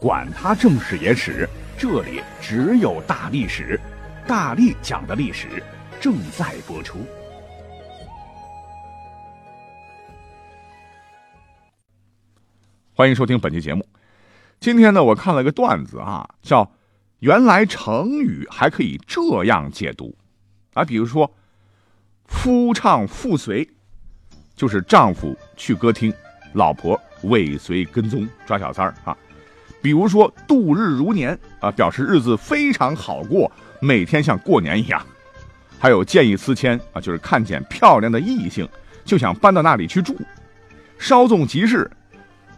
管他正史野史。这里只有大历史，大力讲的历史正在播出。欢迎收听本期节目。今天呢，我看了个段子啊，叫“原来成语还可以这样解读”，啊，比如说“夫唱妇随”，就是丈夫去歌厅，老婆尾随跟踪抓小三儿啊。比如说度日如年啊，表示日子非常好过，每天像过年一样。还有见异思迁啊，就是看见漂亮的异性就想搬到那里去住。稍纵即逝，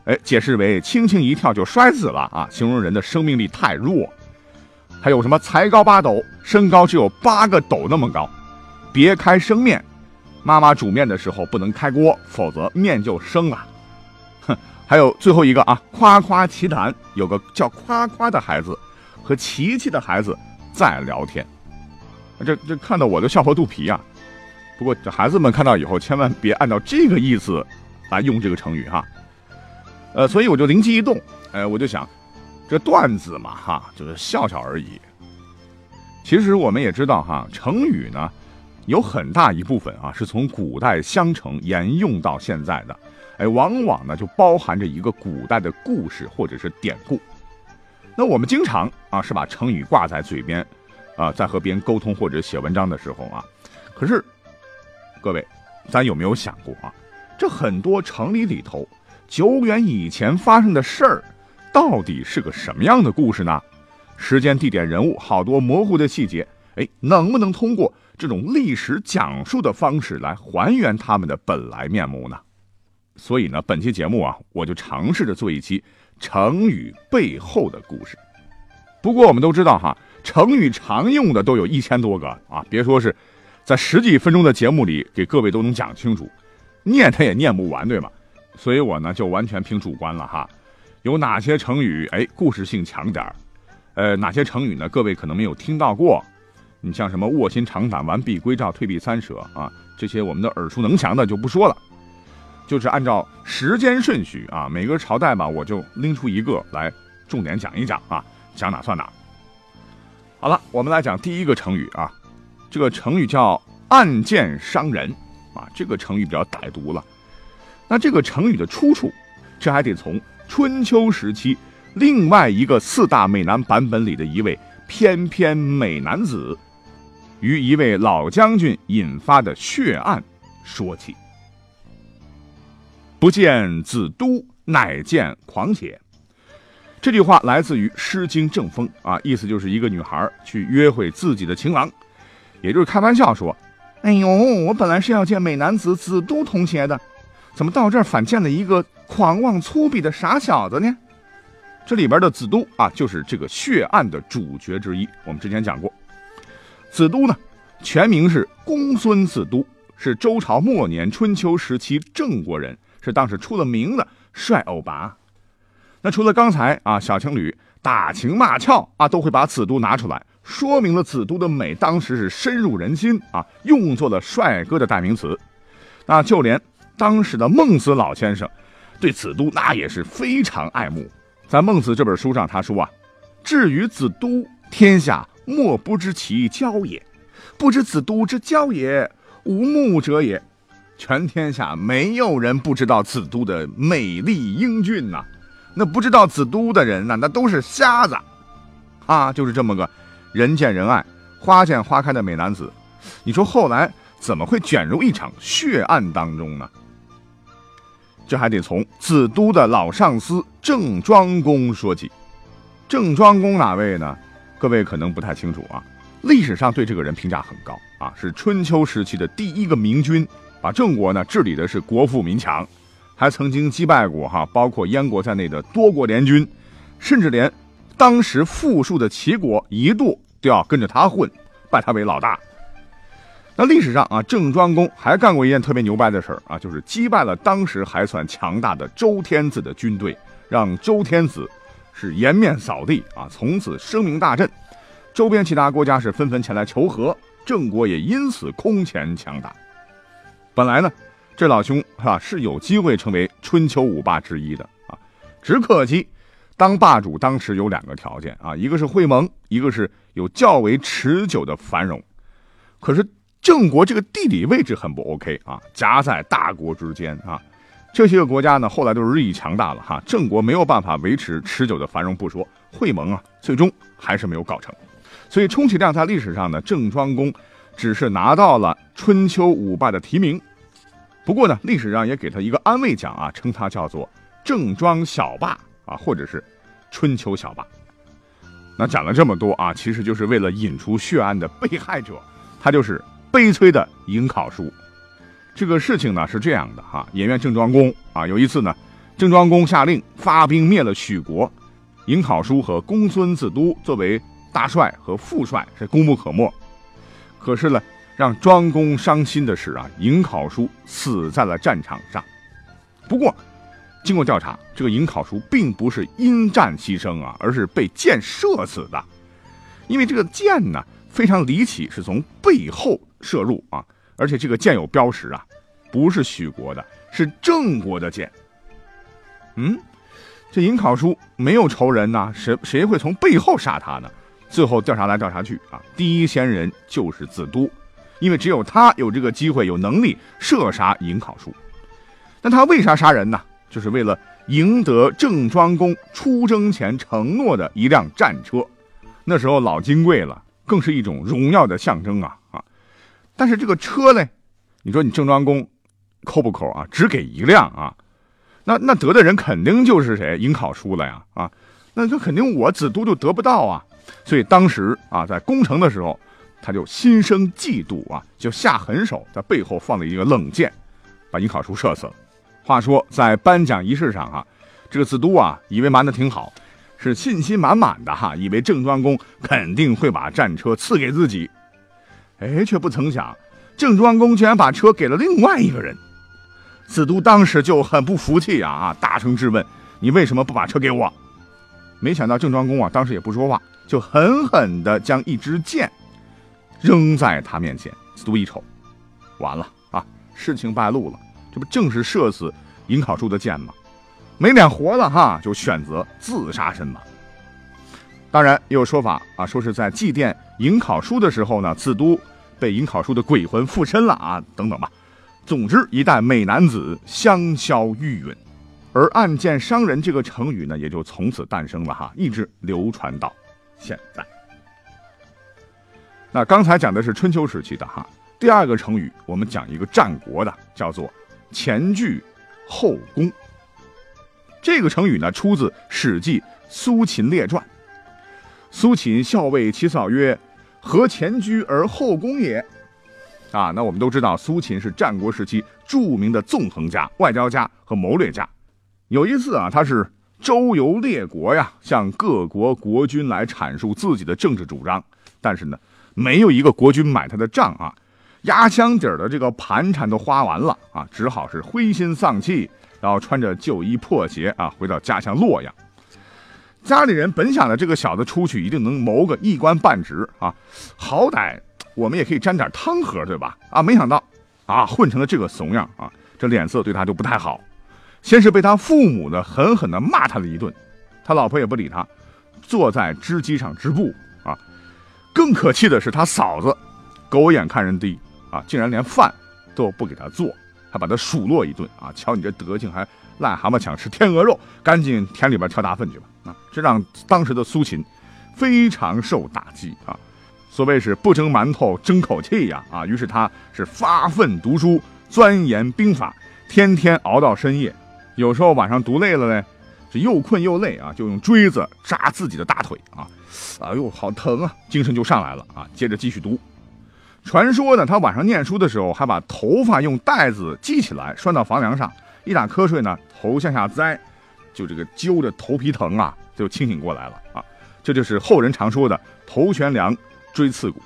哎，解释为轻轻一跳就摔死了啊，形容人的生命力太弱。还有什么才高八斗，身高只有八个斗那么高。别开生面，妈妈煮面的时候不能开锅，否则面就生了。哼还有最后一个啊，夸夸其谈，有个叫夸夸的孩子和琪琪的孩子在聊天，这这看到我都笑破肚皮啊。不过这孩子们看到以后，千万别按照这个意思来用这个成语哈。呃，所以我就灵机一动，哎，我就想，这段子嘛哈，就是笑笑而已。其实我们也知道哈，成语呢，有很大一部分啊是从古代相承沿用到现在的。哎，往往呢就包含着一个古代的故事或者是典故。那我们经常啊是把成语挂在嘴边，啊，在和别人沟通或者写文章的时候啊。可是，各位，咱有没有想过啊？这很多成语里头，久远以前发生的事儿，到底是个什么样的故事呢？时间、地点、人物，好多模糊的细节，哎，能不能通过这种历史讲述的方式来还原他们的本来面目呢？所以呢，本期节目啊，我就尝试着做一期成语背后的故事。不过我们都知道哈，成语常用的都有一千多个啊，别说是在十几分钟的节目里给各位都能讲清楚，念它也念不完，对吗？所以我呢就完全凭主观了哈。有哪些成语哎故事性强点儿？呃，哪些成语呢？各位可能没有听到过。你像什么卧薪尝胆、完璧归赵、退避三舍啊，这些我们的耳熟能详的就不说了。就是按照时间顺序啊，每个朝代吧，我就拎出一个来重点讲一讲啊，讲哪算哪。好了，我们来讲第一个成语啊，这个成语叫“暗箭伤人”啊，这个成语比较歹毒了。那这个成语的出处，这还得从春秋时期另外一个四大美男版本里的一位翩翩美男子与一位老将军引发的血案说起。不见子都，乃见狂且。这句话来自于《诗经·正风》啊，意思就是一个女孩去约会自己的情郎，也就是开玩笑说：“哎呦，我本来是要见美男子子都同学的，怎么到这儿反见了一个狂妄粗鄙的傻小子呢？”这里边的子都啊，就是这个血案的主角之一。我们之前讲过，子都呢，全名是公孙子都，是周朝末年春秋时期郑国人。是当时出了名的帅欧巴。那除了刚才啊，小情侣打情骂俏啊，都会把子都拿出来，说明了子都的美当时是深入人心啊，用作了帅哥的代名词。那就连当时的孟子老先生对子都那也是非常爱慕。在《孟子》这本书上，他说啊：“至于子都，天下莫不知其娇也；不知子都之娇也，无目者也。”全天下没有人不知道子都的美丽英俊呐，那不知道子都的人呐，那都是瞎子，啊，就是这么个人见人爱、花见花开的美男子。你说后来怎么会卷入一场血案当中呢？这还得从子都的老上司郑庄公说起。郑庄公哪位呢？各位可能不太清楚啊。历史上对这个人评价很高啊，是春秋时期的第一个明君。把郑国呢治理的是国富民强，还曾经击败过哈包括燕国在内的多国联军，甚至连当时富庶的齐国一度都要跟着他混，拜他为老大。那历史上啊，郑庄公还干过一件特别牛掰的事儿啊，就是击败了当时还算强大的周天子的军队，让周天子是颜面扫地啊，从此声名大振。周边其他国家是纷纷前来求和，郑国也因此空前强大。本来呢，这老兄是吧是有机会成为春秋五霸之一的啊，只可惜当霸主当时有两个条件啊，一个是会盟，一个是有较为持久的繁荣。可是郑国这个地理位置很不 OK 啊，夹在大国之间啊，这些个国家呢后来都是日益强大了哈，郑国没有办法维持持久的繁荣不说，会盟啊最终还是没有搞成。所以，充其量在历史上呢，郑庄公只是拿到了春秋五霸的提名。不过呢，历史上也给他一个安慰奖啊，称他叫做郑庄小霸啊，或者是春秋小霸。那讲了这么多啊，其实就是为了引出血案的被害者，他就是悲催的颍考叔。这个事情呢是这样的哈，演员郑庄公啊，有一次呢，郑庄公下令发兵灭了许国，颍考叔和公孙子都作为。大帅和副帅是功不可没，可是呢，让庄公伤心的是啊，颍考叔死在了战场上。不过，经过调查，这个颍考叔并不是因战牺牲啊，而是被箭射死的。因为这个箭呢非常离奇，是从背后射入啊，而且这个箭有标识啊，不是许国的，是郑国的箭。嗯，这颍考叔没有仇人呐，谁谁会从背后杀他呢？最后调查来调查去啊，第一先人就是子都，因为只有他有这个机会、有能力射杀颍考叔。那他为啥杀人呢？就是为了赢得郑庄公出征前承诺的一辆战车。那时候老金贵了，更是一种荣耀的象征啊啊！但是这个车呢，你说你郑庄公抠不抠啊？只给一辆啊，那那得的人肯定就是谁？颍考叔了呀啊！那就肯定我子都就得不到啊。所以当时啊，在攻城的时候，他就心生嫉妒啊，就下狠手，在背后放了一个冷箭，把颍考叔射死了。话说在颁奖仪式上啊，这个子都啊，以为瞒得挺好，是信心满满的哈，以为郑庄公肯定会把战车赐给自己，哎，却不曾想，郑庄公竟然把车给了另外一个人。子都当时就很不服气啊啊，大声质问：“你为什么不把车给我？”没想到郑庄公啊，当时也不说话。就狠狠地将一支箭扔在他面前，子都一瞅，完了啊，事情败露了，这不正是射死颍考叔的箭吗？没脸活了哈，就选择自杀身亡。当然也有说法啊，说是在祭奠颍考叔的时候呢，子都被颍考叔的鬼魂附身了啊，等等吧。总之，一代美男子香消玉殒，而暗箭伤人这个成语呢，也就从此诞生了哈，一直流传到。现在，那刚才讲的是春秋时期的哈。第二个成语，我们讲一个战国的，叫做前倨后恭。这个成语呢，出自《史记·苏秦列传》。苏秦校尉其嫂曰：“何前倨而后恭也？”啊，那我们都知道，苏秦是战国时期著名的纵横家、外交家和谋略家。有一次啊，他是。周游列国呀，向各国国君来阐述自己的政治主张，但是呢，没有一个国君买他的账啊，压箱底儿的这个盘缠都花完了啊，只好是灰心丧气，然后穿着旧衣破鞋啊，回到家乡洛阳。家里人本想着这个小子出去一定能谋个一官半职啊，好歹我们也可以沾点汤喝，对吧？啊，没想到啊，混成了这个怂样啊，这脸色对他就不太好。先是被他父母呢狠狠地骂他了一顿，他老婆也不理他，坐在织机上织布。更可气的是他嫂子，狗眼看人低啊，竟然连饭都不给他做，还把他数落一顿啊。瞧你这德行，还癞蛤蟆想吃天鹅肉，赶紧田里边挑大粪去吧啊！这让当时的苏秦非常受打击啊。所谓是不争馒头争口气呀啊！于是他是发奋读书，钻研兵法，天天熬到深夜。有时候晚上读累了呢，是又困又累啊，就用锥子扎自己的大腿啊，哎呦好疼啊，精神就上来了啊，接着继续读。传说呢，他晚上念书的时候还把头发用带子系起来拴到房梁上，一打瞌睡呢，头向下栽，就这个揪着头皮疼啊，就清醒过来了啊。这就是后人常说的头悬梁，锥刺股。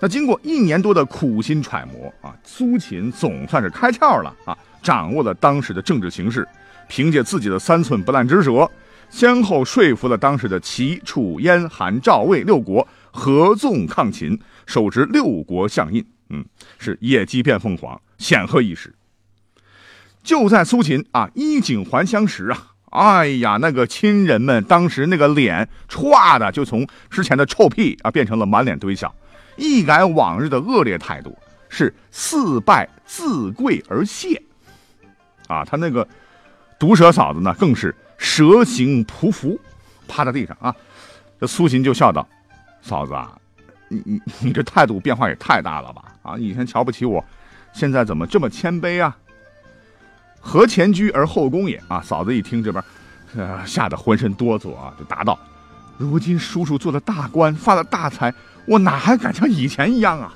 那经过一年多的苦心揣摩啊，苏秦总算是开窍了啊，掌握了当时的政治形势，凭借自己的三寸不烂之舌，先后说服了当时的齐、楚、燕、韩、赵、魏六国合纵抗秦，手执六国相印，嗯，是野鸡变凤凰，显赫一时。就在苏秦啊衣锦还乡时啊，哎呀，那个亲人们当时那个脸歘的就从之前的臭屁啊变成了满脸堆笑。一改往日的恶劣态度，是四拜自跪而谢，啊，他那个毒舌嫂子呢，更是蛇形匍匐，趴在地上啊。这苏秦就笑道：“嫂子啊，你你你这态度变化也太大了吧？啊，以前瞧不起我，现在怎么这么谦卑啊？何前居而后恭也啊！”嫂子一听这边，呃，吓得浑身哆嗦啊，就答道：“如今叔叔做了大官，发了大财。”我哪还敢像以前一样啊！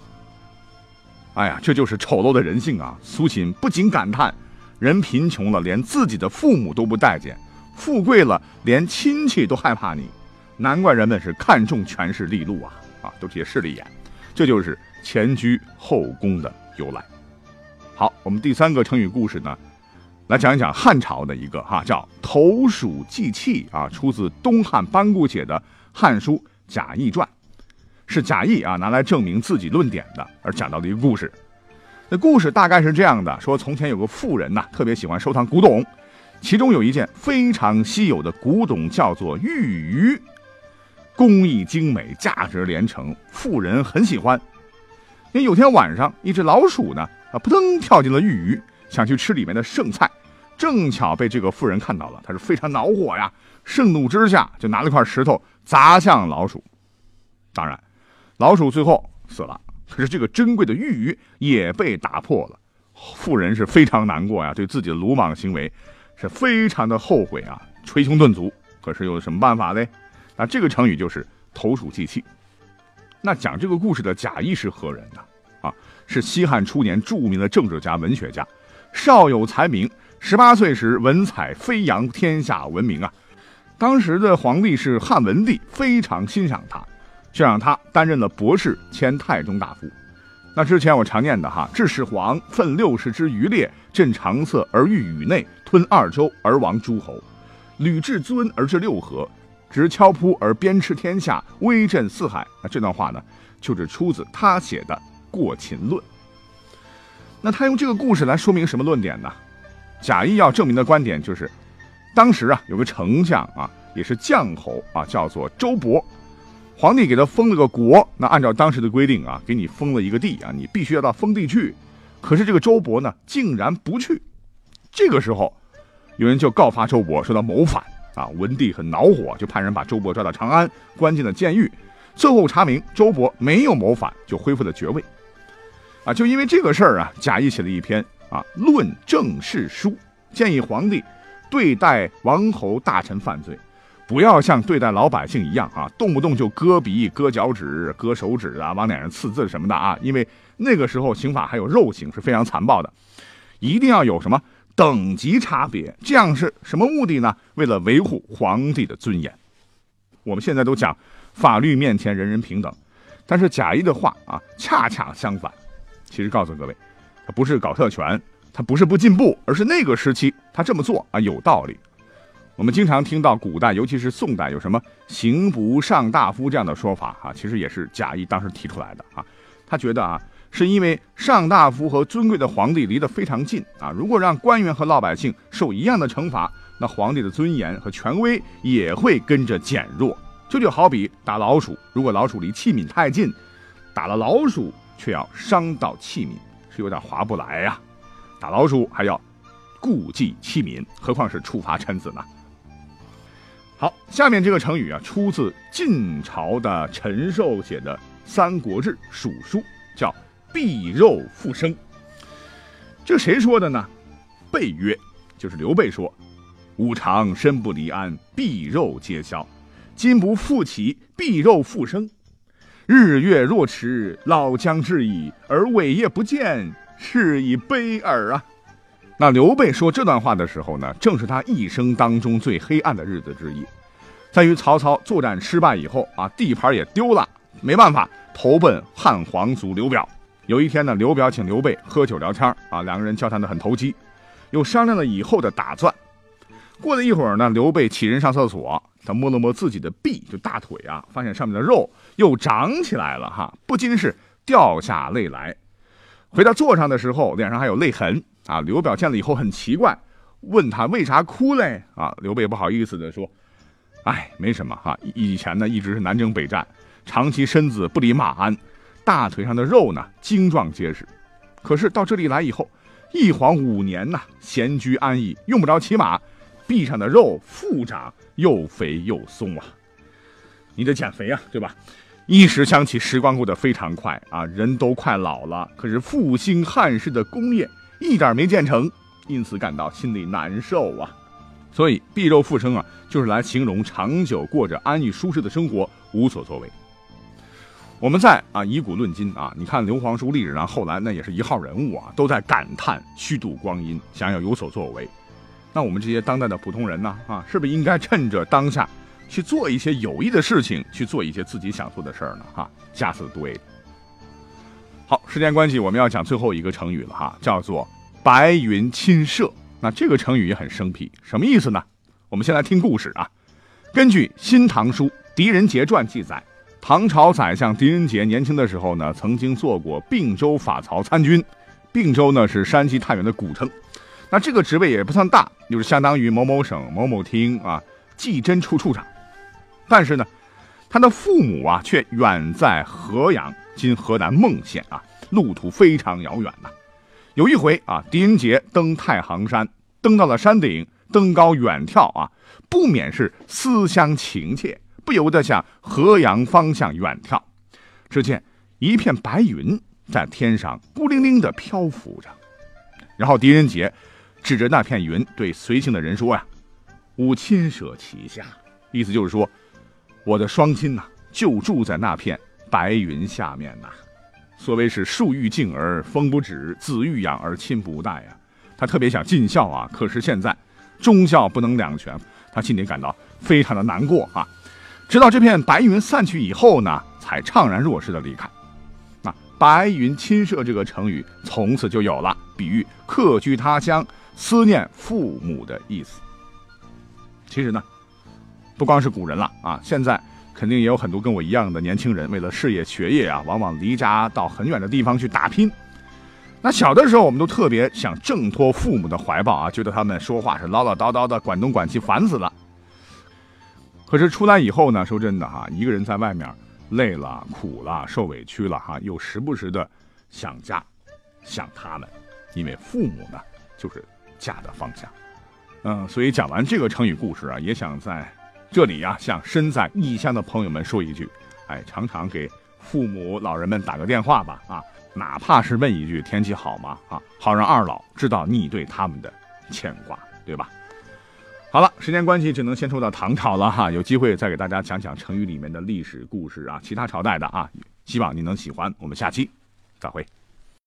哎呀，这就是丑陋的人性啊！苏秦不仅感叹，人贫穷了，连自己的父母都不待见；富贵了，连亲戚都害怕你。难怪人们是看重权势利禄啊！啊，都这些势利眼。这就是前居后宫的由来。好，我们第三个成语故事呢，来讲一讲汉朝的一个哈，叫投鼠忌器啊，出自东汉班固写的《汉书·贾谊传》。是贾谊啊拿来证明自己论点的，而讲到的一个故事。那故事大概是这样的：说从前有个富人呐，特别喜欢收藏古董，其中有一件非常稀有的古董，叫做玉鱼，工艺精美，价值连城，富人很喜欢。那有天晚上，一只老鼠呢啊扑腾跳进了玉鱼，想去吃里面的剩菜，正巧被这个富人看到了，他是非常恼火呀，盛怒之下就拿了块石头砸向老鼠。当然。老鼠最后死了，可是这个珍贵的玉鱼也被打破了。妇人是非常难过呀，对自己的鲁莽行为是非常的后悔啊，捶胸顿足。可是有什么办法呢？那这个成语就是投鼠忌器。那讲这个故事的贾谊是何人呢？啊，是西汉初年著名的政治家、文学家，少有才名，十八岁时文采飞扬，天下闻名啊。当时的皇帝是汉文帝，非常欣赏他。就让他担任了博士兼太中大夫。那之前我常念的哈，致始皇奋六十之余烈，镇长策而御宇内，吞二州而亡诸侯，吕至尊而治六合，执敲扑而鞭笞天下，威震四海。那这段话呢，就是出自他写的《过秦论》。那他用这个故事来说明什么论点呢？贾谊要证明的观点就是，当时啊有个丞相啊，也是将侯啊，叫做周勃。皇帝给他封了个国，那按照当时的规定啊，给你封了一个地啊，你必须要到封地去。可是这个周勃呢，竟然不去。这个时候，有人就告发周勃说他谋反啊。文帝很恼火，就派人把周勃抓到长安，关进了监狱。最后查明周勃没有谋反，就恢复了爵位。啊，就因为这个事儿啊，贾谊写了一篇啊《论政事书》，建议皇帝对待王侯大臣犯罪。不要像对待老百姓一样啊，动不动就割鼻、割脚趾、割手指啊，往脸上刺字什么的啊，因为那个时候刑法还有肉刑，是非常残暴的。一定要有什么等级差别，这样是什么目的呢？为了维护皇帝的尊严。我们现在都讲法律面前人人平等，但是贾谊的话啊，恰恰相反。其实告诉各位，他不是搞特权，他不是不进步，而是那个时期他这么做啊有道理。我们经常听到古代，尤其是宋代，有什么“刑不上大夫”这样的说法啊，其实也是贾谊当时提出来的啊。他觉得啊，是因为上大夫和尊贵的皇帝离得非常近啊，如果让官员和老百姓受一样的惩罚，那皇帝的尊严和权威也会跟着减弱。这就好比打老鼠，如果老鼠离器皿太近，打了老鼠却要伤到器皿，是有点划不来呀。打老鼠还要顾忌器皿，何况是处罚臣子呢？好，下面这个成语啊，出自晋朝的陈寿写的《三国志·蜀书》，叫“避肉复生”。这谁说的呢？备曰，就是刘备说：“吾常身不离鞍，避肉皆消。今不复起，避肉复生。日月若迟，老将至矣，而伟业不见，是以悲耳啊！”那刘备说这段话的时候呢，正是他一生当中最黑暗的日子之一，在于曹操作战失败以后啊，地盘也丢了，没办法，投奔汉皇族刘表。有一天呢，刘表请刘备喝酒聊天啊，两个人交谈的很投机，又商量了以后的打算。过了一会儿呢，刘备起身上厕所，他摸了摸自己的臂，就大腿啊，发现上面的肉又长起来了哈，不禁是掉下泪来。回到座上的时候，脸上还有泪痕啊。刘表见了以后很奇怪，问他为啥哭嘞？啊，刘备不好意思的说：“哎，没什么哈，以前呢一直是南征北战，长期身子不离马鞍。”大腿上的肉呢，精壮结实，可是到这里来以后，一晃五年呐，闲居安逸，用不着骑马，臂上的肉复长，又肥又松啊！你得减肥啊，对吧？一时想起时光过得非常快啊，人都快老了，可是复兴汉室的功业一点没建成，因此感到心里难受啊。所以“臂肉复生”啊，就是来形容长久过着安逸舒适的生活，无所作为。我们在啊以古论今啊，你看刘皇叔历史上后来那也是一号人物啊，都在感叹虚度光阴，想要有所作为。那我们这些当代的普通人呢啊，是不是应该趁着当下去做一些有益的事情，去做一些自己想做的事儿呢？哈，下次对。好，时间关系，我们要讲最后一个成语了哈，叫做白云亲射。那这个成语也很生僻，什么意思呢？我们先来听故事啊。根据《新唐书·狄仁杰传》记载。唐朝宰相狄仁杰年轻的时候呢，曾经做过并州法曹参军。并州呢是山西太原的古称，那这个职位也不算大，就是相当于某某省某某厅啊计侦处处长。但是呢，他的父母啊却远在河阳（今河南孟县）啊，路途非常遥远呐。有一回啊，狄仁杰登太行山，登到了山顶，登高远眺啊，不免是思乡情切。不由得向河阳方向远眺，只见一片白云在天上孤零零地漂浮着。然后狄仁杰指着那片云对随行的人说：“呀，吾亲舍其下。”意思就是说，我的双亲呐就住在那片白云下面呐。所谓是树欲静而风不止，子欲养而亲不待呀。他特别想尽孝啊，可是现在忠孝不能两全，他心里感到非常的难过啊。直到这片白云散去以后呢，才怅然若失的离开。那“白云亲射”这个成语从此就有了，比喻客居他乡、思念父母的意思。其实呢，不光是古人了啊，现在肯定也有很多跟我一样的年轻人，为了事业、学业啊，往往离家到很远的地方去打拼。那小的时候，我们都特别想挣脱父母的怀抱啊，觉得他们说话是唠唠叨叨的，管东管西，烦死了。可是出来以后呢，说真的哈，一个人在外面累了、苦了、受委屈了哈，又时不时的想家，想他们，因为父母呢就是家的方向。嗯，所以讲完这个成语故事啊，也想在这里呀，向身在异乡的朋友们说一句：哎，常常给父母老人们打个电话吧，啊，哪怕是问一句天气好吗？啊，好让二老知道你对他们的牵挂，对吧？好了，时间关系，只能先说到唐朝了哈。有机会再给大家讲讲成语里面的历史故事啊，其他朝代的啊，希望你能喜欢。我们下期再会。